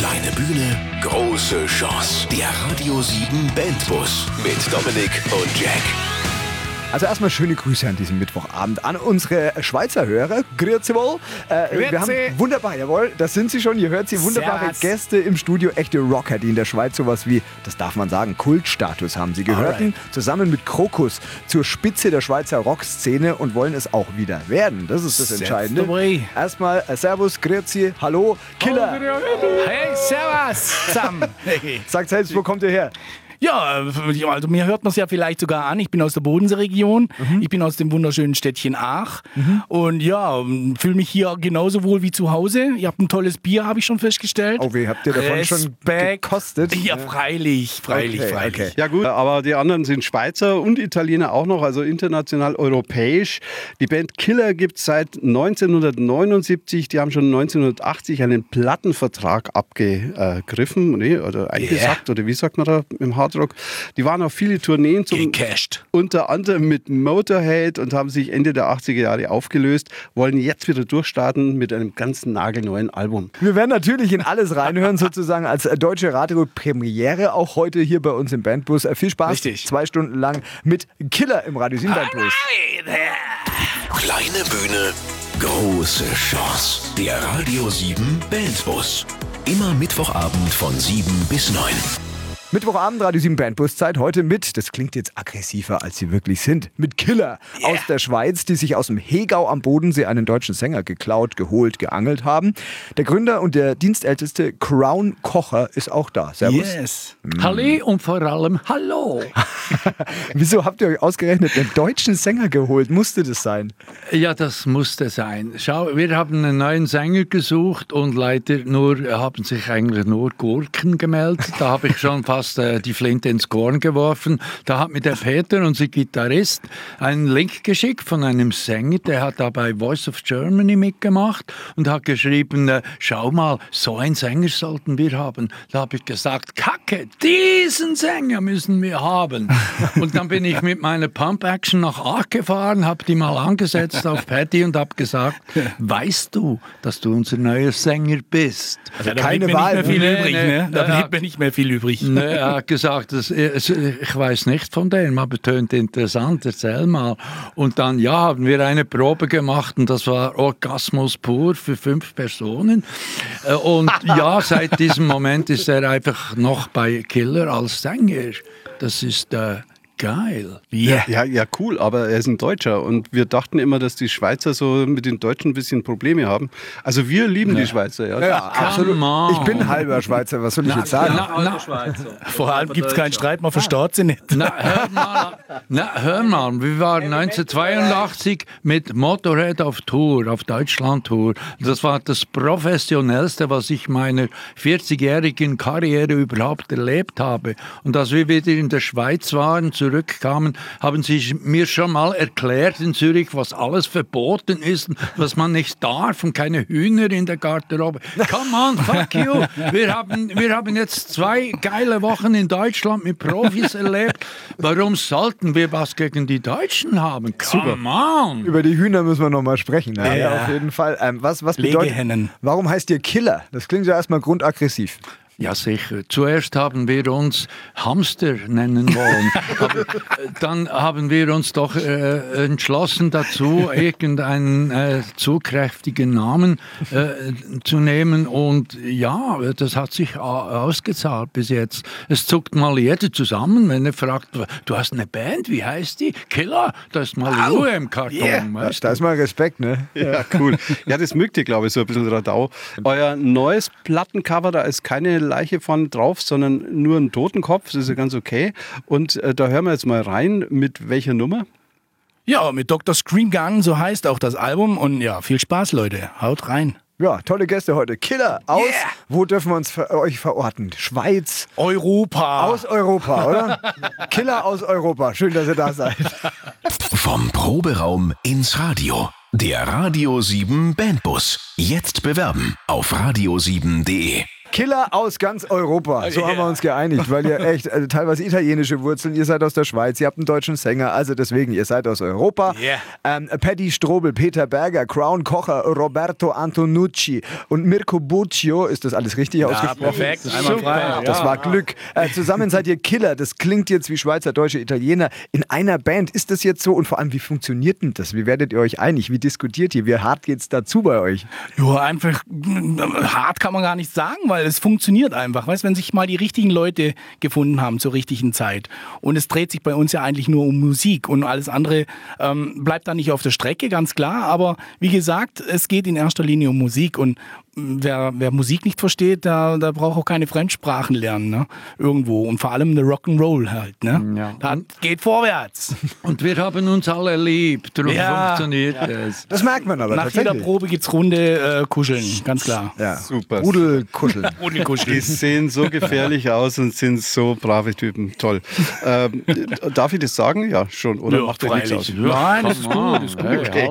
Kleine Bühne, große Chance. Der Radio 7 Bandbus mit Dominik und Jack. Also erstmal schöne Grüße an diesem Mittwochabend an unsere Schweizer Hörer. Grüezi wohl. Äh, wir haben wunderbar, jawohl, das sind sie schon. Ihr hört sie, wunderbare Servus. Gäste im Studio, echte Rocker, die in der Schweiz sowas wie, das darf man sagen, Kultstatus haben. Sie gehörten zusammen mit Krokus zur Spitze der Schweizer Rockszene und wollen es auch wieder werden. Das ist das Entscheidende. Erstmal äh, Servus, Grüezi, Hallo, Killer. Hey, servus zusammen. Sagt selbst, wo kommt ihr her? Ja, äh, also mir hört man es ja vielleicht sogar an. Ich bin aus der Bodenseeregion. Mhm. Ich bin aus dem wunderschönen Städtchen Aach. Und ja, fühle mich hier genauso wohl wie zu Hause. Ihr habt ein tolles Bier, habe ich schon festgestellt. Oh, wie habt ihr davon schon Respekt. gekostet? Ja, freilich, freilich, Okay, freilich. okay. Ja gut, aber die anderen sind Schweizer und Italiener auch noch, also international europäisch. Die Band Killer gibt es seit 1979. Die haben schon 1980 einen Plattenvertrag abgegriffen nee, oder eingesackt oder wie sagt man da im Hardrock. Die waren auf viele Tourneen zum Gecasht. unter anderem mit Motorhead und haben sich Ende der 80er Jahre aufgelöst, wollen jetzt wieder durchstarten mit einem ganz nagelneuen Album. Wir werden natürlich in alles reinhören, sozusagen als deutsche Radio-Premiere, auch heute hier bei uns im Bandbus. Äh, Viel Spaß, Richtig. zwei Stunden lang mit Killer im Radio 7 Bandbus. Kleine Bühne, große Chance. Der Radio 7 Bandbus. Immer Mittwochabend von 7 bis 9. Mittwochabend Radio 7 Bandbuszeit heute mit, das klingt jetzt aggressiver als sie wirklich sind, mit Killer aus der Schweiz, die sich aus dem Hegau am Bodensee einen deutschen Sänger geklaut, geholt, geangelt haben. Der Gründer und der Dienstälteste Crown Kocher ist auch da. Servus. Yes. Halli und vor allem Hallo. Wieso habt ihr euch ausgerechnet einen deutschen Sänger geholt? Musste das sein? Ja, das musste sein. Schau, wir haben einen neuen Sänger gesucht und leider nur, haben sich eigentlich nur Gurken gemeldet. Da habe ich schon fast äh, die Flinte ins Korn geworfen. Da hat mir der Peter, unser Gitarrist, einen Link geschickt von einem Sänger, der hat da bei Voice of Germany mitgemacht und hat geschrieben, äh, schau mal, so einen Sänger sollten wir haben. Da habe ich gesagt, Kacke, diesen Sänger müssen wir haben. Und dann bin ich mit meiner Pump-Action nach Aach gefahren, habe die mal angesetzt auf Patty und habe gesagt, weißt du, dass du unser neuer Sänger bist? Da keine Wahl, viel übrig, Nee, ne? nee, Da ja. blieb mir nicht mehr viel übrig. Ne, er hat gesagt, das, ich weiß nicht von dem, aber tönt interessant, erzähl mal. Und dann, ja, haben wir eine Probe gemacht und das war Orgasmus pur für fünf Personen. Äh, Und ja, seit diesem Moment ist er einfach noch bei Killer als Sänger. Das ist äh, geil. Yeah. Ja, ja, cool, aber er ist ein Deutscher und wir dachten immer, dass die Schweizer so mit den Deutschen ein bisschen Probleme haben. Also wir lieben die Schweizer, ja. Ja, absolut. Ich bin halber Schweizer, was soll ich jetzt sagen? Na, na, Vor allem gibt es keinen Streit, man versteht sie nicht. Na, hör mal, na, hör mal, wir waren 1982 mit Motorhead auf Tour, auf Deutschland-Tour. Das war das professionellste, was ich meiner 40-jährigen Karriere überhaupt erlebt habe. Und als wir wieder in der Schweiz waren, zurückkamen, haben sie mir schon mal erklärt in Zürich, was alles verboten ist, und was man nicht darf und keine Hühner in der Garderobe. Come on, fuck you. Wir haben, wir haben jetzt zwei geile Wochen in Deutschland mit Profis erlebt. Warum sollten wir was gegen die Deutschen haben? Come on. Über die Hühner müssen wir nochmal sprechen. Ja, Ja. auf jeden Fall. Ähm, was, was bedeutet, Legehennen. warum heißt ihr Killer? Das klingt ja erstmal grundaggressiv. Ja, sicher. Zuerst haben wir uns Hamster nennen wollen. Aber äh, dann haben wir uns doch äh, entschlossen dazu, irgendeinen äh, zugkräftigen Namen äh, zu nehmen. Und ja, das hat sich ausgezahlt bis jetzt. Es zuckt mal jeder zusammen, wenn er fragt, du hast eine Band, wie heißt die? Killer? Da ist mal Ruhe im Karton. Yeah. weißt Da du? ist mal Respekt, ne? Ja, cool. Ja, das mögt ihr, glaube ich, so ein bisschen Radau. Euer neues Plattencover, da ist keine Leiche von drauf, sondern nur ein Totenkopf. Das ist ja ganz okay. Und äh, da hören wir jetzt mal rein, mit welcher Nummer? Ja, mit Dr. Scream Gun, so heißt auch das Album. Und ja, viel Spaß, Leute. Haut rein. Ja, tolle Gäste heute. Killer aus, Yeah. wo dürfen wir uns für euch verorten? Schweiz, Europa. aus Europa, oder? Killer aus Europa. Schön, dass ihr da seid. Vom Proberaum ins Radio. Der Radio 7 Bandbus. Jetzt bewerben auf radio7.de. Killer aus ganz Europa. So haben wir uns geeinigt, weil ihr echt also teilweise italienische Wurzeln, ihr seid aus der Schweiz, ihr habt einen deutschen Sänger, also deswegen, ihr seid aus Europa. Yeah. Ähm, Paddy Strobel, Peter Berger, Crown Kocher, Roberto Antonucci und Mirko Buccio, ist das alles richtig ausgesprochen? perfekt, einmal frei. Das war Glück. Äh, zusammen seid ihr Killer. Das klingt jetzt wie Schweizer, Deutsche, Italiener. In einer Band ist das jetzt so? Und vor allem, wie funktioniert denn das? Wie werdet ihr euch einig? Wie diskutiert ihr? Wie hart geht's dazu bei euch? Ja, einfach äh, hart kann man gar nicht sagen, weil es funktioniert einfach. Weißt, wenn sich mal die richtigen Leute gefunden haben zur richtigen Zeit. Und es dreht sich bei uns ja eigentlich nur um Musik und alles andere ähm, bleibt da nicht auf der Strecke, ganz klar. Aber wie gesagt, es geht in erster Linie um Musik und wer, wer Musik nicht versteht, der, der braucht auch keine Fremdsprachen lernen, ne? Irgendwo. Und vor allem eine Rock'n'Roll halt, ne? Ja. Das geht vorwärts. Und wir haben uns alle lieb, darum Ja. funktioniert es. Das merkt man aber Nach jeder. Probe gibt's Runde äh, kuscheln, ganz klar. Ja. Super. Rudelkuscheln. Die sehen so gefährlich aus und sind so brave Typen. Toll. Ähm, darf ich das sagen? Ja, schon. Oder Ja, macht euch nichts aus? freilich. Nein, das ist gut, ist gut. Okay.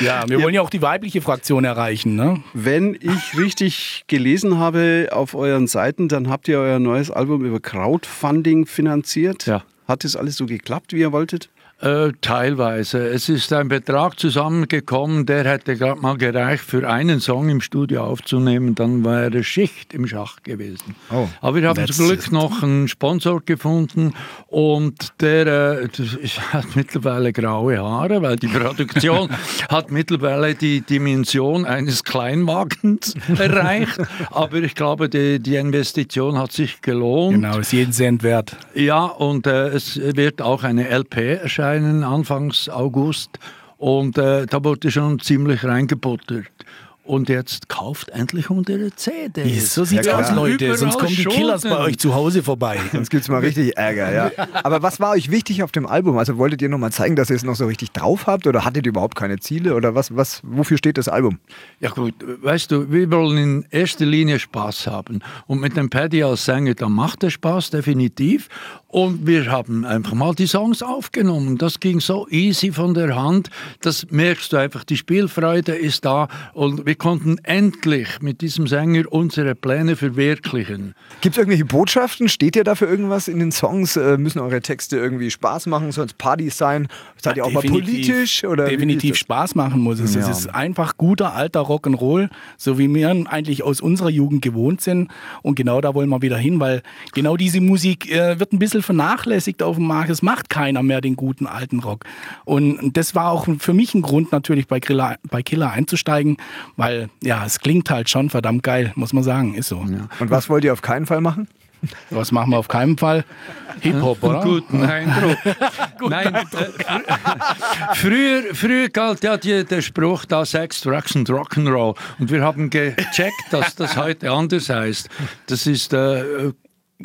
Ja, wir wollen ja auch die weibliche Fraktion erreichen, ne? Wenn ich richtig gelesen habe auf euren Seiten, dann habt ihr euer neues Album über Crowdfunding finanziert. Ja. Hat das alles so geklappt, wie ihr wolltet? Äh, teilweise. Es ist ein Betrag zusammengekommen, der hätte gerade mal gereicht, für einen Song im Studio aufzunehmen, dann wäre Schicht im Schach gewesen. Oh, Aber wir haben zum Glück noch einen Sponsor gefunden und der äh, hat mittlerweile graue Haare, weil die Produktion hat mittlerweile die Dimension eines Kleinwagens erreicht. Aber ich glaube, die, die Investition hat sich gelohnt. Genau, ist jeden Cent wert. Ja, und äh, es wird auch eine LP erscheinen Anfangs August. Und äh, da wurde schon ziemlich reingebuttert. Und jetzt kauft endlich unsere CDs. So sieht's Ja, aus. Leute. Überall Sonst kommen die Killers bei euch zu Hause vorbei. Sonst gibt's mal richtig Ärger, ja. Aber was war euch wichtig auf dem Album? Also wolltet ihr nochmal zeigen, dass ihr es noch so richtig drauf habt oder hattet ihr überhaupt keine Ziele oder was, was, wofür steht das Album? Ja gut, weißt du, wir wollen in erster Linie Spaß haben. Und mit dem Paddy als Sänger, da macht er Spaß, definitiv. Und wir haben einfach mal die Songs aufgenommen. Das ging so easy von der Hand. Das merkst du einfach, die Spielfreude ist da. Und wir konnten endlich mit diesem Sänger unsere Pläne verwirklichen. Gibt es irgendwelche Botschaften? Steht ihr da für irgendwas in den Songs? Äh, müssen eure Texte irgendwie Spaß machen? Sollen es Partys sein? Seid ihr auch mal politisch? Oder definitiv Spaß machen muss es. Es Ja. ist einfach guter alter Rock'n'Roll, so wie wir ihn eigentlich aus unserer Jugend gewohnt sind. Und genau da wollen wir wieder hin, weil genau diese Musik äh, wird ein bisschen vernachlässigt auf dem Markt. Es macht keiner mehr den guten alten Rock. Und das war auch für mich ein Grund natürlich bei, Grilla, bei Killer einzusteigen, weil ja, es klingt halt schon verdammt geil, muss man sagen. Ist so. das? Und was wollt ihr auf keinen Fall machen? Was machen wir auf keinen Fall? Hip-Hop, oder? Guten Eindruck. Nein, Äh, früher, früher galt ja die, der Spruch, da Sex, Drugs und Rock'n'Roll. Und wir haben gecheckt, dass das heute anders heißt. Das ist äh,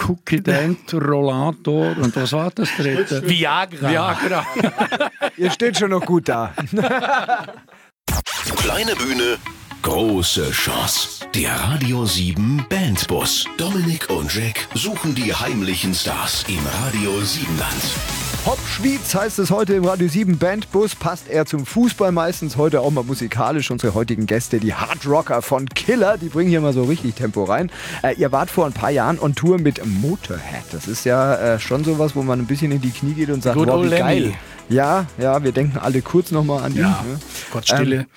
Cookie Dent, Rollator und was war das dritte? Viagra. Viagra. Ihr steht schon noch gut da. Kleine Bühne, große Chance. Der Radio 7 Bandbus. Dominik und Jack suchen die heimlichen Stars im Radio 7 Land. Hop Schwyz heißt es heute im Radio 7 Bandbus. Passt eher zum Fußball meistens. Heute auch mal musikalisch. Unsere heutigen Gäste, die Hardrocker von Killer, die bringen hier mal so richtig Tempo rein. Äh, ihr wart vor ein paar Jahren on Tour mit Motorhead. Das ist ja äh, schon sowas, wo man ein bisschen in die Knie geht und sagt, Good wow, wie geil. Ja, ja, wir denken alle kurz nochmal an ihn. Ja, Ne? Gott stille.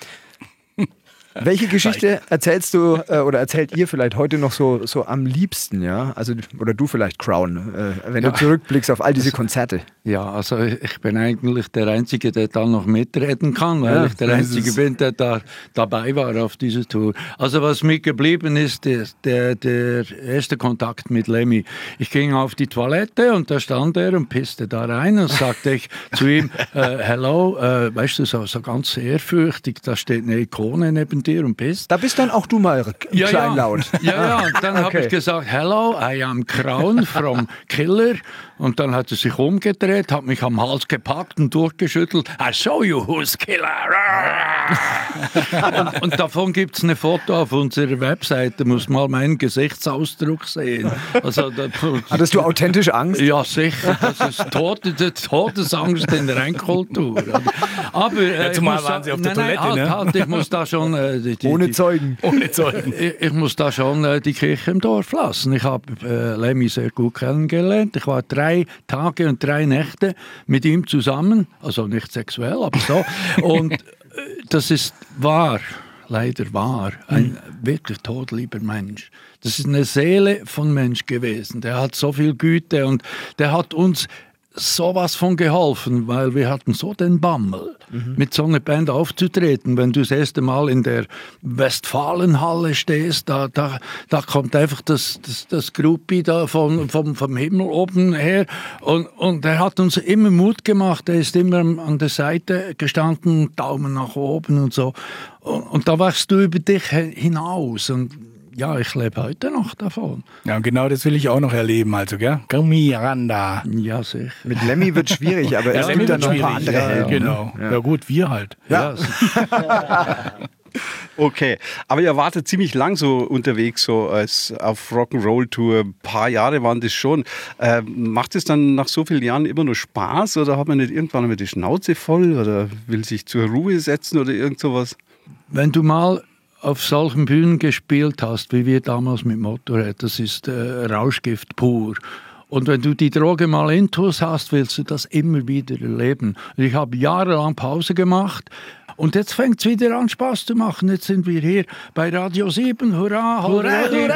Welche Geschichte erzählst du äh, oder erzählt ihr vielleicht heute noch so, so am liebsten, ja? Also, oder du vielleicht, Crown, äh, wenn du zurückblickst auf all diese Konzerte. Ja, also ich bin eigentlich der Einzige, der da noch mitreden kann, weil Ja, ich der Einzige bin, der da dabei war auf dieser Tour. Also was mir geblieben ist, der, der, der erste Kontakt mit Lemmy. Ich ging auf die Toilette und da stand er und pisste da rein und sagte ich zu ihm, äh, hello, äh, weißt du, so, so ganz ehrfürchtig, da steht eine Ikone neben dir und pisst. Da bist dann auch du mal kleinlaut. Ja, ja, und dann habe Okay. ich gesagt, hello, I am Crown from Killer. Und dann hat er sich umgedreht, hat mich am Hals gepackt und durchgeschüttelt. I show you who's Killer. und, und davon gibt es eine Foto auf unserer Webseite, muss mal meinen Gesichtsausdruck sehen. Also, da, Hattest du authentisch Angst? ja, sicher. Das ist Tote, die Todesangst in der Reinkultur. Aber äh, Ja, zumal waren sie auf der nein, nein, Toilette, halt, ne? halt, ich muss da schon äh, die, die, Ohne Zeugen. Ohne Zeugen. ich, ich muss da schon äh, die Kirche im Dorf lassen. Ich habe äh, Lemmy sehr gut kennengelernt. Ich war drei Tage und drei Nächte mit ihm zusammen, also nicht sexuell, aber so. und äh, das ist wahr, leider wahr. Ein wirklich todlieber Mensch. Das ist eine Seele von Mensch gewesen. Der hat so viel Güte und der hat uns sowas von geholfen, weil wir hatten so den Bammel, mit so einer Band aufzutreten. Wenn du das erste Mal in der Westfalenhalle stehst, da, da, da kommt einfach das, das, das Gruppi da von, vom, vom Himmel oben her und, und er hat uns immer Mut gemacht. Er ist immer an der Seite gestanden, Daumen nach oben und so. Und, und da wachst du über dich hinaus und ja, ich lebe heute noch davon. Ja, und genau das will ich auch noch erleben, also, gell? Miranda. Ja, sicher. Mit Lemmy wird schwierig, aber es Lemmy gibt da wird noch ein paar schwierig. andere ja, Helden. Genau. ne? Ja. gut, wir halt. Ja. Okay, aber ihr wartet ziemlich lang so unterwegs, so als auf Rock'n'Roll-Tour. Ein paar Jahre waren das schon. Ähm, macht es dann nach so vielen Jahren immer nur Spaß oder hat man nicht irgendwann mal die Schnauze voll oder will sich zur Ruhe setzen oder irgend sowas? Wenn du mal auf solchen Bühnen gespielt hast, wie wir damals mit Motorhead, das ist äh, Rauschgift pur. Und wenn du die Droge mal intus hast, willst du das immer wieder erleben. Und ich habe jahrelang Pause gemacht. Und jetzt fängt es wieder an, Spaß zu machen. Jetzt sind wir hier bei Radio 7. Hurra, hurra, hurra.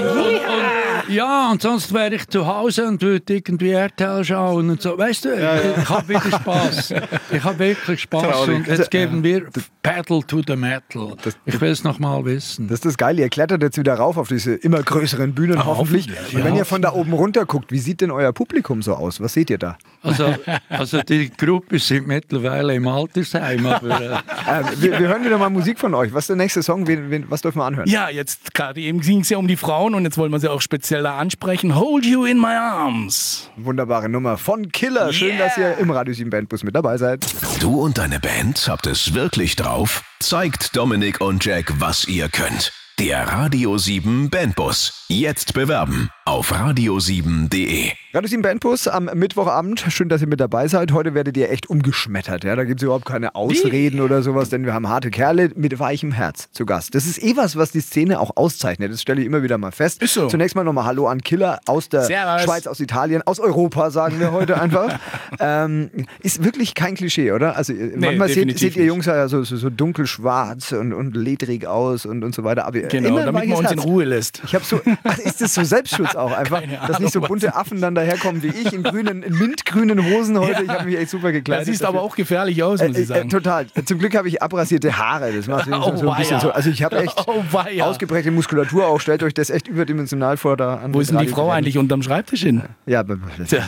Und, und, ja, und sonst wäre ich zu Hause und würde irgendwie RTL schauen und so. Weißt du, ich habe wieder Spaß. Ich habe wirklich Spaß. Traurig. Und jetzt geben wir Pedal to the Metal. Ich will es noch mal wissen. Das ist das Geile, ihr klettert jetzt wieder rauf auf diese immer größeren Bühnen hoffentlich. hoffentlich, Und wenn ihr von da oben runter guckt, wie sieht denn euer Publikum so aus? Was seht ihr da? Also, also die Gruppe sind mittlerweile im Altersheim, aber äh, Äh, wir, wir hören wieder mal Musik von euch. Was ist der nächste Song? Wen, wen, was dürfen wir anhören? Ja, jetzt gerade eben ging es ja um die Frauen und jetzt wollen wir sie auch speziell da ansprechen. Hold you in my arms. Wunderbare Nummer von Killer. Schön, Yeah. dass ihr im Radio 7 Bandbus mit dabei seid. Du und deine Band habt es wirklich drauf? Zeigt Dominik und Jack, was ihr könnt. Der Radio 7 Bandbus. Jetzt bewerben auf radio7.de. Radio 7 Bandbus am Mittwochabend. Schön, dass ihr mit dabei seid. Heute werdet ihr echt umgeschmettert. Ja? Da gibt es überhaupt keine Ausreden oder sowas, denn wir haben harte Kerle mit weichem Herz zu Gast. Das ist eh was, was die Szene auch auszeichnet. Das stelle ich immer wieder mal fest. Ist so. Zunächst mal nochmal Hallo an Killer aus der Servus. Schweiz, aus Italien, aus Europa, sagen wir heute einfach. ähm, ist wirklich kein Klischee, oder? Also manchmal seht, seht ihr. Jungs ja so, so, so dunkelschwarz und, und ledrig aus und, und so weiter. Aber Genau, damit man uns in Herz. Ruhe lässt. Ich habe so, ach, ist das so Selbstschutz auch einfach, Keine dass nicht so Ahnung, bunte Affen dann daherkommen wie ich in grünen, in mintgrünen Hosen heute. Ich habe mich echt super Das gekleidet. sieht aber auch gefährlich aus, muss Äh, ich äh, sagen. total. Zum Glück habe ich abrasierte Haare. Das macht so, Oh, so ein bisschen so. Also ich habe echt Oh, ausgeprägte Muskulatur auch. Stellt euch das echt überdimensional vor. Da an Wo ist denn die Frau eigentlich unterm Schreibtisch hin? Ja,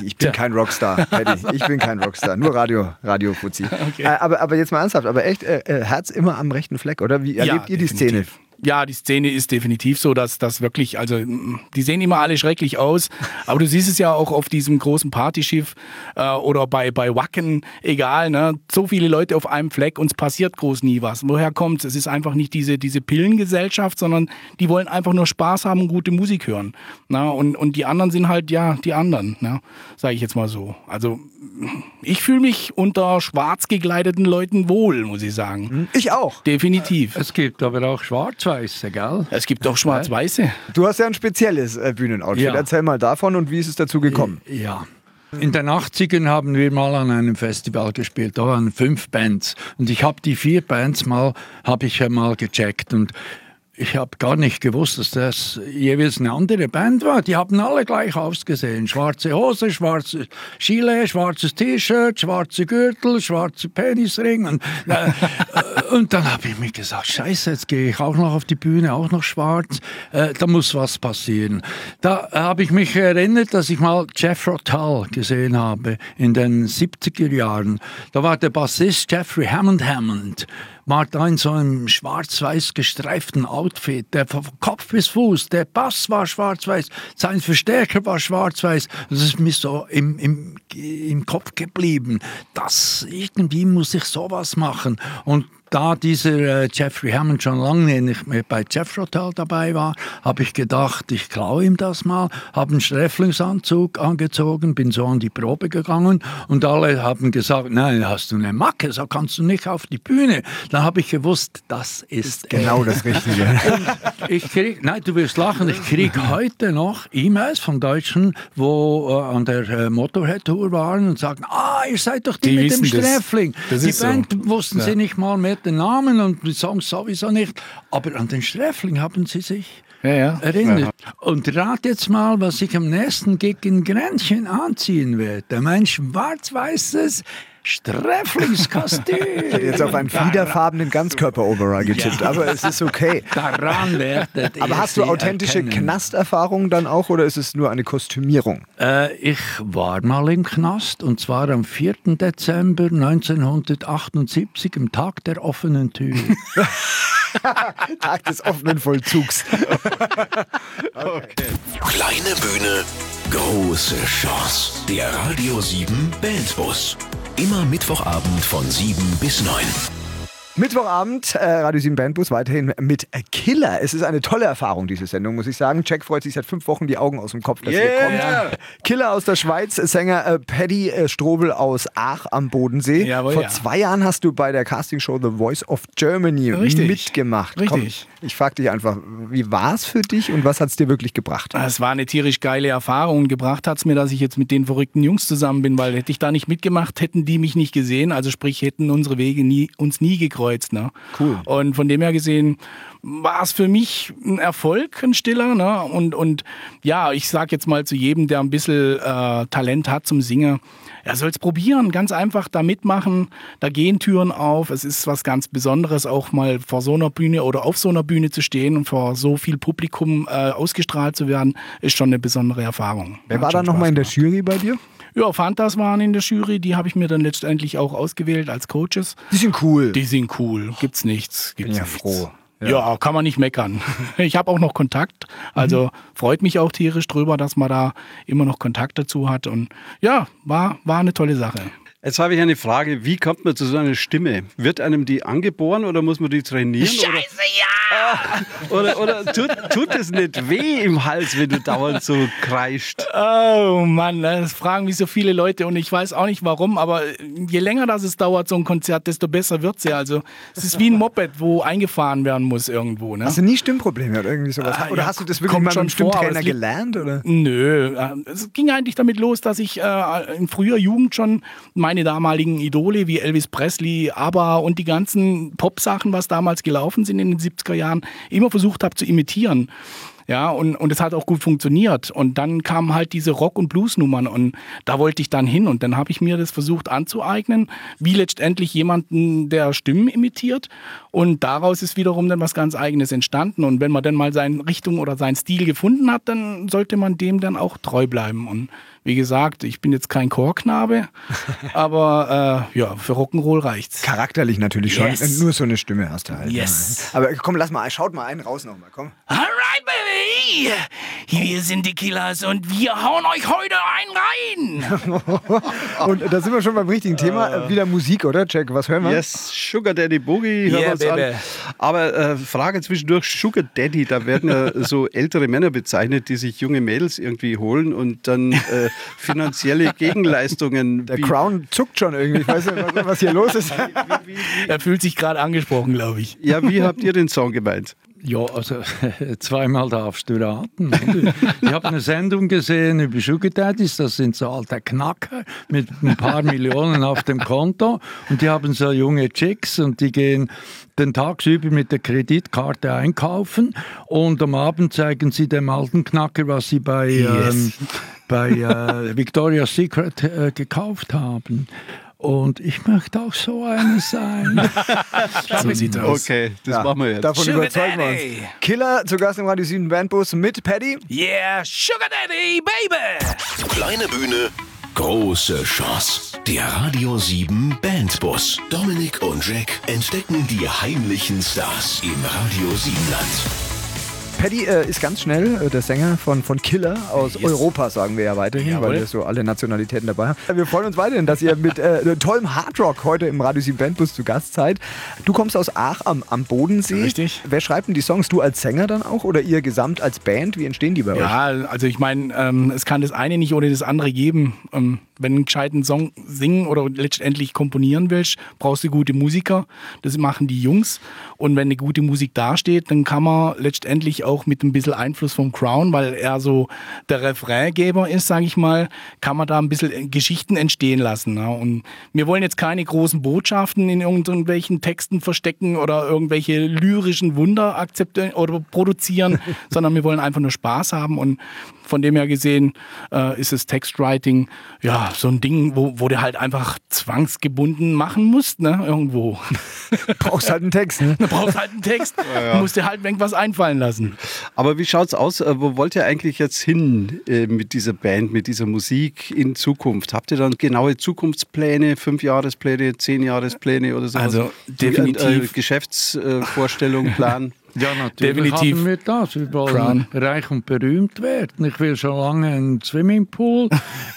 ich bin kein Rockstar. Ich bin kein Rockstar. Nur Radio, Radio Fuzzi. Okay. Äh, aber, aber jetzt mal ernsthaft. Aber echt, äh, äh, Herz immer am rechten Fleck, oder? Wie erlebt ihr die Szene? Ja, die Szene ist definitiv so, dass das wirklich, also die sehen immer alle schrecklich aus, aber du siehst es ja auch auf diesem großen Partyschiff äh, oder bei, bei Wacken, egal, ne? so viele Leute auf einem Fleck, uns passiert groß nie was. Woher kommt es? Es ist einfach nicht diese, diese Pillengesellschaft, sondern die wollen einfach nur Spaß haben und gute Musik hören. Na? Und, und die anderen sind halt, ja, die anderen, ne? sage ich jetzt mal so. Also ich fühle mich unter schwarz gekleideten Leuten wohl, muss ich sagen. Ich auch. Definitiv. es gibt aber auch Schwarz-Weiße, gell? Es gibt doch schwarz-weiße. Du hast ja ein spezielles äh, Bühnenoutfit. Ja. Erzähl mal davon und wie ist es dazu gekommen? Ja. In den 80ern haben wir mal an einem Festival gespielt, da waren fünf Bands. Und ich habe die vier Bands mal, habe ich mal gecheckt und ich habe gar nicht gewusst, dass das jeweils eine andere Band war. Die haben alle gleich ausgesehen. Schwarze Hose, schwarze Gilet, schwarzes T-Shirt, schwarze Gürtel, schwarze Penisring. Und, äh, äh, und dann habe ich mir gesagt, scheiße, jetzt gehe ich auch noch auf die Bühne, auch noch schwarz. Äh, da muss was passieren. Da habe ich mich erinnert, dass ich mal Jeff Rotal gesehen habe in den 70er Jahren. Da war der Bassist Jeffrey Hammond Hammond war da in so einem schwarz-weiß gestreiften Outfit, der von Kopf bis Fuß, der Bass war schwarz-weiß, sein Verstärker war schwarz-weiß. Das ist mir so im, im, im Kopf geblieben. Das irgendwie muss ich sowas machen. Und da dieser äh, Jeffrey Hammond schon lange nicht mehr bei Jeff Hotel dabei war, habe ich gedacht, ich klaue ihm das mal, habe einen Sträflingsanzug angezogen, bin so an die Probe gegangen und alle haben gesagt, nein, hast du eine Macke, so kannst du nicht auf die Bühne. Dann habe ich gewusst, das ist Genau das Richtige. ich krieg, nein, du wirst lachen, ich kriege heute noch E-Mails von Deutschen, wo äh, an der äh, Motorhead-Tour waren und sagen, ah, ihr seid doch die, Die mit dem wissen das. Sträfling. Das die ist so. Band wussten Ja. sie nicht mal mehr den Namen und die Songs sowieso nicht, aber an den Sträfling haben sie sich Ja, ja. erinnert. Und rat jetzt mal, was ich am nächsten Gig in Grenzchen anziehen werde. Mein schwarz-weißes Sträflingskostüm. Jetzt auf einen fliederfarbenen Ganzkörper-Overall getippt, aber es ist okay. Daran werdet Aber hast du authentische. Knasterfahrungen dann auch oder ist es nur eine Kostümierung? Äh, ich war mal im Knast und zwar am 4. Dezember 1978, am Tag der offenen Tür. Tag des offenen Vollzugs. Kleine Bühne, große Chance. Der Radio 7 Bandbus. Immer Mittwochabend von 7 bis 9. Mittwochabend, äh, Radio 7 Bandbus, weiterhin mit Killer. Es ist eine tolle Erfahrung, diese Sendung, muss ich sagen. Jack freut sich seit fünf Wochen die Augen aus dem Kopf, dass ihr kommt. Killer aus der Schweiz, Sänger äh, Paddy äh, Strobel aus Aach am Bodensee. Jawohl, Vor ja. zwei Jahren hast du bei der Castingshow The Voice of Germany Richtig. mitgemacht. Richtig. Komm, ich frage dich einfach, wie war es für dich und was hat es dir wirklich gebracht? Es war eine tierisch geile Erfahrung und gebracht hat es mir, dass ich jetzt mit den verrückten Jungs zusammen bin, weil hätte ich da nicht mitgemacht, hätten die mich nicht gesehen. Also sprich, hätten unsere Wege nie, uns nie gekreuzt. Ne? Cool. Und von dem her gesehen war es für mich ein Erfolg, ein stiller. Ne? Und, und ja, ich sag jetzt mal zu jedem, der ein bisschen äh, Talent hat zum Singen, er soll es probieren, ganz einfach da mitmachen. Da gehen Türen auf. Es ist was ganz Besonderes, auch mal vor so einer Bühne oder auf so einer Bühne zu stehen und vor so viel Publikum äh, ausgestrahlt zu werden, ist schon eine besondere Erfahrung. Wer war da nochmal in der. Jury bei dir? Ja, Fantas waren in der Jury, die habe ich mir dann letztendlich auch ausgewählt als Coaches. Die sind cool. Die sind cool, gibt's nichts. Gibt's ja nichts. froh. Ja. kann man nicht meckern. Ich habe auch noch Kontakt, also Mhm. freut mich auch tierisch drüber, dass man da immer noch Kontakt dazu hat. Und ja, war, war eine tolle Sache. Jetzt habe ich eine Frage. Wie kommt man zu so einer Stimme? Wird einem die angeboren oder muss man die trainieren? Scheiße, ja! Oder, oder, tut, tut es nicht weh im Hals, wenn du dauernd so kreischt? Oh Mann, das fragen mich so viele Leute und ich weiß auch nicht warum, aber je länger das es dauert, so ein Konzert, desto besser wird's ja. Also es ist wie ein Moped, wo eingefahren werden muss irgendwo. Ne? Hast du nie Stimmprobleme oder irgendwie sowas? Ah, oder ja, hast du das wirklich mal mit einem Stimmtrainer es gelernt? Oder? Nö, äh, es ging eigentlich damit los, dass ich äh, in früher Jugend schon meine damaligen Idole wie Elvis Presley, ABBA und die ganzen Pop-Sachen, was damals gelaufen sind in den 70er Jahren, immer versucht habe zu imitieren. Ja, und, und es hat auch gut funktioniert. Und dann kamen halt diese Rock- und Blues-Nummern und da wollte ich dann hin. Und dann habe ich mir das versucht anzueignen, wie letztendlich jemanden, der Stimmen imitiert. Und daraus ist wiederum dann was ganz Eigenes entstanden. Und wenn man dann mal seine Richtung oder seinen Stil gefunden hat, dann sollte man dem dann auch treu bleiben. Und wie gesagt, ich bin jetzt kein Chorknabe, aber äh, ja, für Rock'n'Roll reicht's. Charakterlich natürlich schon. Yes. Nur so eine Stimme hast du halt. Yes. Ja. Aber komm, lass mal, schaut mal einen raus nochmal, komm. Alright, baby! Wir sind die Killers und wir hauen euch heute einen rein! Und da sind wir schon beim richtigen Thema. Äh, Wieder Musik, oder, Jack? Was hören wir? Yes, Sugar Daddy Boogie, hören Yeah, wir uns an. baby. Aber äh, Frage zwischendurch, Sugar Daddy, da werden ja so ältere Männer bezeichnet, die sich junge Mädels irgendwie holen und dann äh, finanzielle Gegenleistungen. Der Crown zuckt schon irgendwie. Ich weiß nicht, was, hier los ist. Er fühlt sich gerade angesprochen, glaube ich. Ja, wie habt ihr den Song gemeint? Ja, also zweimal darfst du raten. Ich habe eine Sendung gesehen über Sugar Daddies, das sind so alte Knacker mit ein paar Millionen auf dem Konto und die haben so junge Chicks und die gehen den tagsüber mit der Kreditkarte einkaufen und am Abend zeigen sie dem alten Knacker, was sie bei, ähm, bei äh, Victoria's Secret äh, gekauft haben. Und ich möchte auch so eine sein. So sieht's aus. Okay, das Ja, machen wir jetzt. Davon Sugar überzeugen wir uns. Daddy. Killer zu Gast im Radio 7 Bandbus mit Paddy. Yeah, Sugar Daddy, baby! Kleine Bühne, große Chance. Der Radio 7 Bandbus. Dominik und Jack entdecken die heimlichen Stars im Radio 7 Land. Paddy äh, ist ganz schnell äh, der Sänger von, von Killer aus yes. Europa, sagen wir ja weiterhin, Jawohl. weil wir so alle Nationalitäten dabei haben. Wir freuen uns weiterhin, dass ihr mit äh, tollem Hardrock heute im Radio 7 Bandbus zu Gast seid. Du kommst aus Aach am, am Bodensee. Richtig. Wer schreibt denn die Songs? Du als Sänger dann auch oder ihr gesamt als Band? Wie entstehen die bei ja, euch? Ja, also ich meine, ähm, es kann das eine nicht ohne das andere geben. Ähm, wenn du einen gescheiten Song singen oder letztendlich komponieren willst, brauchst du gute Musiker. Das machen die Jungs. Und wenn eine gute Musik dasteht, dann kann man letztendlich auch mit ein bisschen Einfluss vom Crown, weil er so der Refraingeber ist, sage ich mal, kann man da ein bisschen Geschichten entstehen lassen. Ne? Und wir wollen jetzt keine großen Botschaften in irgendwelchen Texten verstecken oder irgendwelche lyrischen Wunder akzeptieren oder produzieren, sondern wir wollen einfach nur Spaß haben und von dem her gesehen äh, ist es Textwriting ja so ein Ding, wo, wo du halt einfach zwangsgebunden machen musst, ne? Irgendwo. brauchst halt einen Text, ne? Du brauchst halt einen Text. Ja, ja. Musst dir halt irgendwas einfallen lassen. Aber wie schaut's aus? Äh, wo wollt ihr eigentlich jetzt hin äh, mit dieser Band, mit dieser Musik in Zukunft? Habt ihr dann genaue Zukunftspläne, Fünfjahrespläne, Zehnjahrespläne oder so? Also definitiv. Äh, Geschäftsvorstellung, Plan? Ja, natürlich Definitiv. haben wir das. Wir wollen Crown. reich und berühmt werden. Ich will schon lange einen Swimmingpool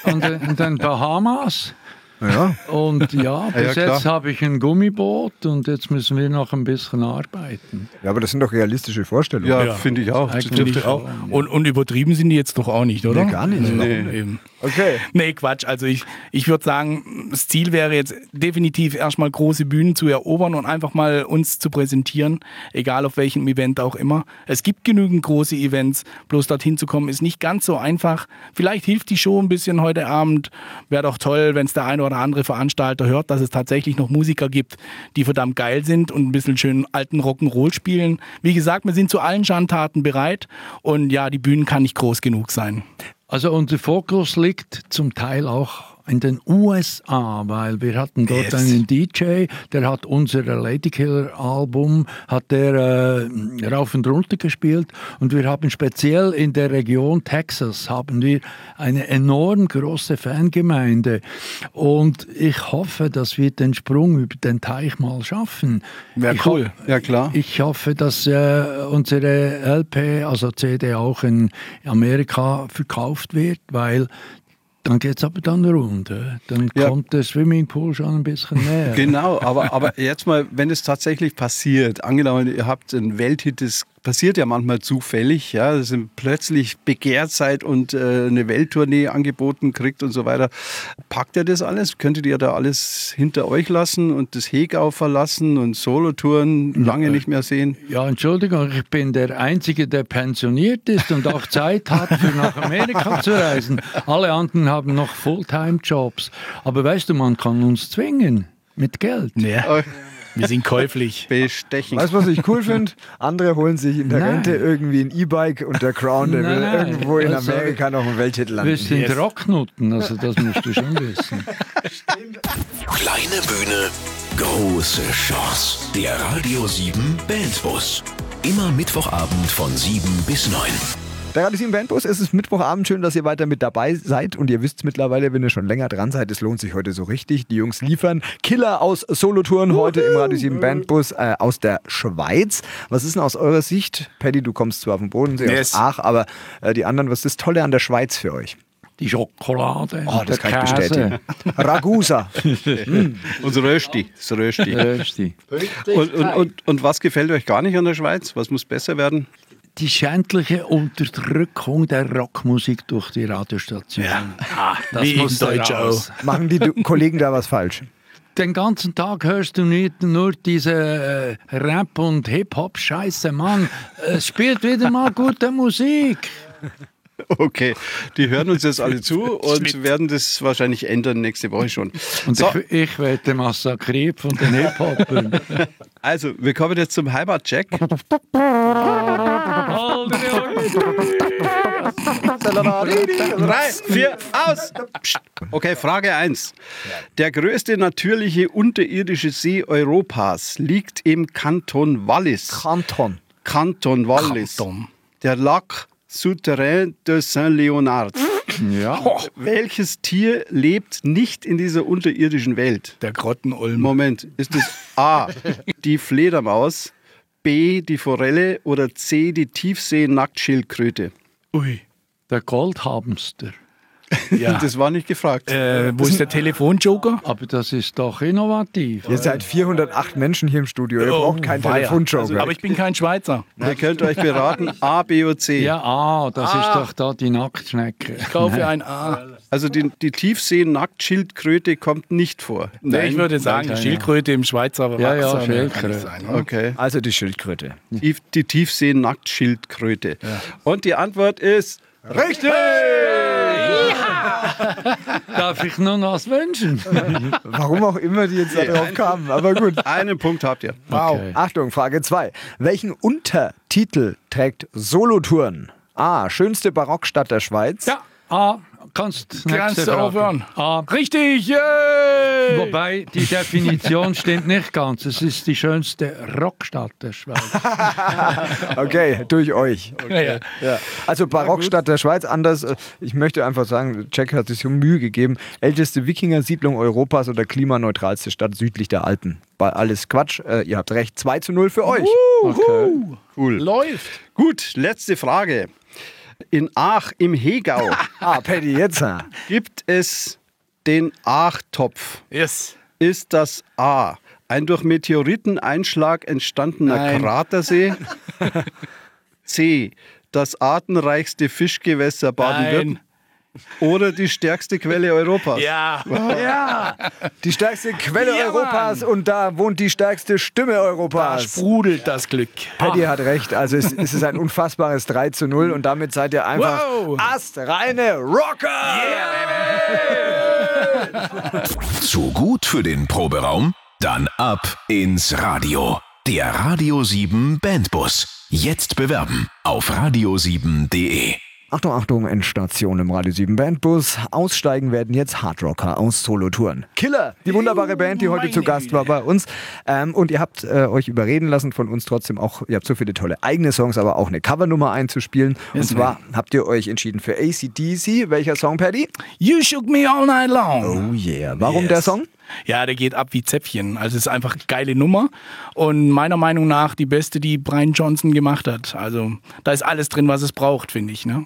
und, und den Bahamas. Ja. Und ja, bis ja, jetzt habe ich ein Gummiboot und jetzt müssen wir noch ein bisschen arbeiten. Ja, aber das sind doch realistische Vorstellungen. Ja, ja. finde ich auch. Find ich auch. Und, und, übertrieben sind die jetzt doch auch nicht, oder? Nee, gar nicht. Nee. Nee. Okay. Nee, Quatsch. Also ich, ich würde sagen, das Ziel wäre jetzt definitiv erstmal große Bühnen zu erobern und einfach mal uns zu präsentieren, egal auf welchem Event auch immer. Es gibt genügend große Events, bloß dorthin zu kommen ist nicht ganz so einfach. Vielleicht hilft die Show ein bisschen heute Abend. Wäre doch toll, wenn es der eine oder andere Veranstalter hört, dass es tatsächlich noch Musiker gibt, die verdammt geil sind und ein bisschen schön alten Rock'n'Roll spielen. Wie gesagt, wir sind zu allen Schandtaten bereit und ja, die Bühnen kann nicht groß genug sein. Also unser Fokus liegt zum Teil auch in den USA, weil wir hatten dort yes. einen DJ, der hat unser Ladykiller Album, hat der äh, rauf und runter gespielt und wir haben speziell in der Region Texas haben wir eine enorm große Fangemeinde und ich hoffe, dass wir den Sprung über den Teich mal schaffen. Wäre cool. Ja klar. Ich hoffe, dass äh, unsere LP, also CD auch in Amerika verkauft wird, weil dann geht es aber dann runter. Dann ja. kommt der Swimmingpool schon ein bisschen näher. Genau, aber, aber jetzt mal, wenn es tatsächlich passiert, angenommen, ihr habt ein Welthit des passiert ja manchmal zufällig, ja, dass ihr plötzlich begehrt seid und äh, eine Welttournee angeboten kriegt und so weiter. Packt ihr das alles? Könntet ihr da alles hinter euch lassen und das Hegau verlassen und Solotouren lange ja, nicht mehr sehen? Ja, Entschuldigung, ich bin der Einzige, der pensioniert ist und auch Zeit hat, für nach Amerika zu reisen. Alle anderen haben noch Fulltime-Jobs. Aber weißt du, man kann uns zwingen mit Geld. Ja. Wir sind käuflich. Bestechen. Weißt du, was ich cool finde? Andere holen sich in der nein. Rente irgendwie ein E-Bike und der Crown, der nein, will nein. irgendwo in also, Amerika noch einen Welthit landen. Wir sind yes. Rocknutten, also das musst du schon wissen. Kleine Bühne, große Chance. Der Radio 7 Bandbus. Immer Mittwochabend von 7 bis 9. Der Radio 7 Bandbus, es ist Mittwochabend. Schön, dass ihr weiter mit dabei seid. Und ihr wisst mittlerweile, wenn ihr schon länger dran seid, es lohnt sich heute so richtig. Die Jungs liefern Killer aus Solotouren heute im Radio 7 Bandbus äh, aus der Schweiz. Was ist denn aus eurer Sicht? Paddy, du kommst zwar auf dem Bodensee yes. aus Ach, aber äh, die anderen, was ist das Tolle an der Schweiz für euch? Die Schokolade. Oh, das kann ich bestätigen. Ragusa. mm. Und das Rösti. Das Rösti. Rösti. Und, und, und, und was gefällt euch gar nicht an der Schweiz? Was muss besser werden? Die schändliche Unterdrückung der Rockmusik durch die Radiostation. Ja. Ah, das Wie muss Deutsch auch. Machen die Kollegen da was falsch? Den ganzen Tag hörst du nicht nur diese äh, Rap- und Hip-Hop-Scheiße, Mann. Es spielt wieder mal gute Musik. Okay, die hören uns jetzt alle zu und werden das wahrscheinlich ändern nächste Woche schon. Und so. ich, ich werde massakriert von den Hip-Hopern. Also, wir kommen jetzt zum Heimatcheck. Drei, vier, aus! Okay, Frage 1. Der größte natürliche unterirdische See Europas liegt im Kanton Wallis. Kanton. Kanton Wallis. Kanton. Der Lac Souterrain de Saint-Léonard. Ja. Welches Tier lebt nicht in dieser unterirdischen Welt? Der Grottenolm. Moment, ist es A, die Fledermaus, B, die Forelle oder C, die Tiefsee-Nacktschildkröte? Ui. Der Goldhamster. Ja. Das war nicht gefragt. äh, wo ist der Telefonjoker? Aber das ist doch innovativ. Ihr seid 408 Menschen hier im Studio. Ihr braucht keinen weia. Telefonjoker. Aber ich bin kein Schweizer. Ihr könnt euch beraten, A, B oder C. Ja, ah, das ist doch da die Nacktschnecke. Ich kaufe ein A. Also die, die Tiefsee-Nacktschildkröte kommt nicht vor. Nee, ich würde sagen, die. Schildkröte im Schweizer Ja, ja, kann Schildkröte. nicht sein? Okay. also die Schildkröte. Die, die Tiefsee-Nacktschildkröte. Und die Antwort ist richtig! Darf ich nur noch was wünschen? Warum auch immer die jetzt da drauf kamen, aber gut. Einen Punkt habt ihr. Wow. Okay. Achtung, Frage 2. Welchen Untertitel trägt Solotouren? A. Schönste Barockstadt der Schweiz. Ja, A, kannst du aufhören? A. Richtig! Yay! Wobei die Definition stimmt nicht ganz. Es ist die schönste Rockstadt der Schweiz. Okay, durch euch. Ja, ja. Ja. Also Barockstadt der Schweiz, anders, ich möchte einfach sagen, Jack hat sich so Mühe gegeben, älteste Wikingersiedlung Europas oder klimaneutralste Stadt südlich der Alpen. Alles Quatsch, äh, ihr habt recht, 2 zu 0 für euch. Okay. Cool. Läuft. Gut, letzte Frage. In Aach im Hegau Ah, Paddy, jetzt. äh. gibt es den Aachtopf. Yes. Ist das A. Ein durch Meteoriteneinschlag entstandener Nein. Kratersee? C. Das artenreichste Fischgewässer Baden-Württemberg? Oder die stärkste Quelle Europas? Ja. Ja, die stärkste Quelle Ja, Europas Mann. und da wohnt die stärkste Stimme Da Europas. sprudelt das Glück. Paddy hat recht, also es, es ist ein unfassbares 3 zu 0 und damit seid ihr einfach Wow. astreine Rocker! Zu gut für den Proberaum? Dann ab ins Radio. Der Radio 7 Bandbus. Jetzt bewerben auf radio7.de. Achtung, Achtung, Endstation im Radio 7 Bandbus. Aussteigen werden jetzt Hardrocker aus Solotouren. Killer, die wunderbare Band, die heute zu Gast war bei uns. Ähm, und ihr habt äh, euch überreden lassen von uns trotzdem auch, ihr habt so viele tolle eigene Songs, aber auch eine Covernummer einzuspielen. Und zwar habt ihr euch entschieden für ACDC. Welcher Song, Paddy? You shook me all night long. Oh yeah. Warum Yes. der Song? Ja, der geht ab wie Zäpfchen. Also es ist einfach eine geile Nummer und meiner Meinung nach die beste, die Brian Johnson gemacht hat. Also da ist alles drin, was es braucht, finde ich. Ne?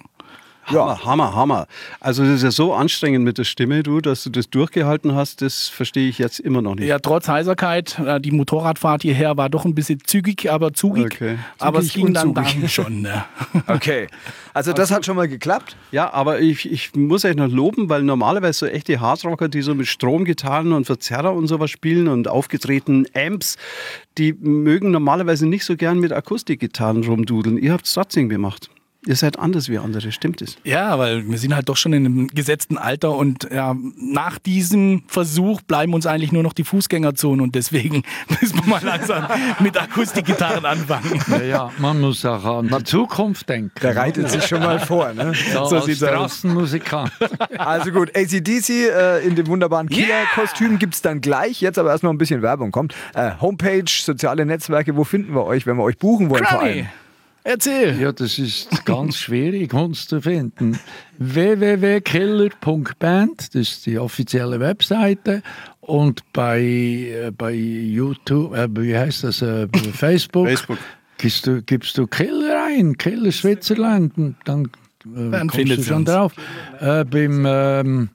Hammer, Hammer, Hammer. Also das ist ja so anstrengend mit der Stimme, du, dass du das durchgehalten hast, das verstehe ich jetzt immer noch nicht. Ja, trotz Heiserkeit, äh, die Motorradfahrt hierher war doch ein bisschen zügig, aber zugig. Okay. Aber es Zügig ging dann, dann schon. Ne? Okay. Also das hat schon mal geklappt. Ja, aber ich, ich muss euch noch loben, weil normalerweise so echte Hardrocker, die so mit Stromgitarren und Verzerrer und sowas spielen und aufgetretenen Amps, die mögen normalerweise nicht so gern mit Akustikgitarren rumdudeln. Ihr habt es trotzdem gemacht. Ihr seid anders wie andere, stimmt es? Ja, weil wir sind halt doch schon in einem gesetzten Alter und ja, nach diesem Versuch bleiben uns eigentlich nur noch die Fußgängerzonen und deswegen müssen wir mal langsam mit Akustikgitarren anfangen. Ja, ja, man muss auch an die Zukunft denken. Der reitet sich schon mal vor. Ne? so so als sieht's aus. Straßenmusikant. Also gut, ACDC äh, in dem wunderbaren Killer-Kostüm gibt's dann gleich. Jetzt aber erst noch ein bisschen Werbung kommt. Äh, Homepage, soziale Netzwerke, wo finden wir euch, wenn wir euch buchen wollen vor allem? Erzähl. Ja, das ist ganz schwierig, uns zu finden. www.killer.band, das ist die offizielle Webseite. Und bei, äh, bei YouTube, äh, wie heißt das, äh, Facebook, Facebook. Gibst, du, gibst du Killer ein, Killer Switzerland, und dann, äh, Dann kommst findet du schon uns. drauf. Äh, beim, ähm,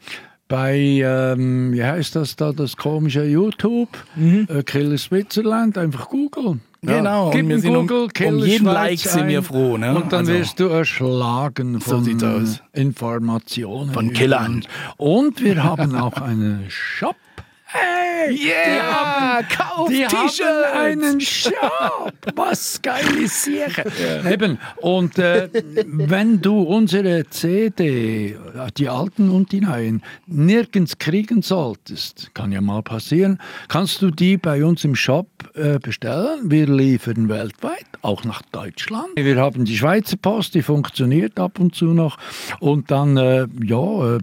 bei, ähm, wie heißt das da, das komische YouTube, äh, Killer Switzerland, einfach googeln. Genau, Gib und wir sind um- Google um Killer jeden Schweiz Like sind wir froh, ne? Und dann Also- wirst du erschlagen So von aus. Informationen. Von Killern. Und wir haben auch einen Shop. Hey, Yeah, kauf die haben T-Shirts. einen Shop. Was geil ist hier. Eben. Und äh, wenn du unsere CD, die alten und die neuen, nirgends kriegen solltest, kann ja mal passieren, kannst du die bei uns im Shop äh, bestellen. Wir liefern weltweit, auch nach Deutschland. Wir haben die Schweizer Post, die funktioniert ab und zu noch. Und dann, äh, ja, äh,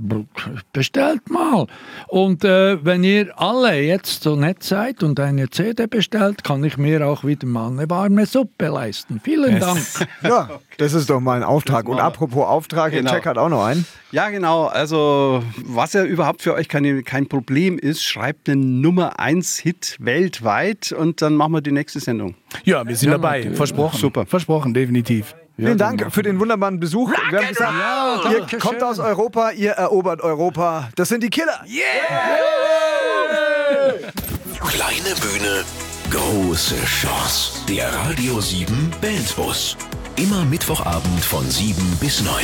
bestellt mal. Und äh, wenn ihr alle jetzt so nett seid und eine CD bestellt, kann ich mir auch wieder mal eine warme Suppe leisten. Vielen Dank. Ja, das ist doch mal ein Auftrag. Und apropos Auftrag, Genau. der Jack hat auch noch einen. Ja, genau. Also, was ja überhaupt für euch keine, kein Problem ist, schreibt einen Nummer 1 Hit weltweit und dann machen wir die nächste Sendung. Ja, wir sind dabei. Versprochen. Super. Versprochen, definitiv. Vielen Dank für den wunderbaren Besuch. Wir haben gesagt, ihr danke kommt aus Europa, ihr erobert Europa. Das sind die Killer. Kleine Bühne, große Chance. Der Radio 7 Bandbus. Immer Mittwochabend von 7 bis 9.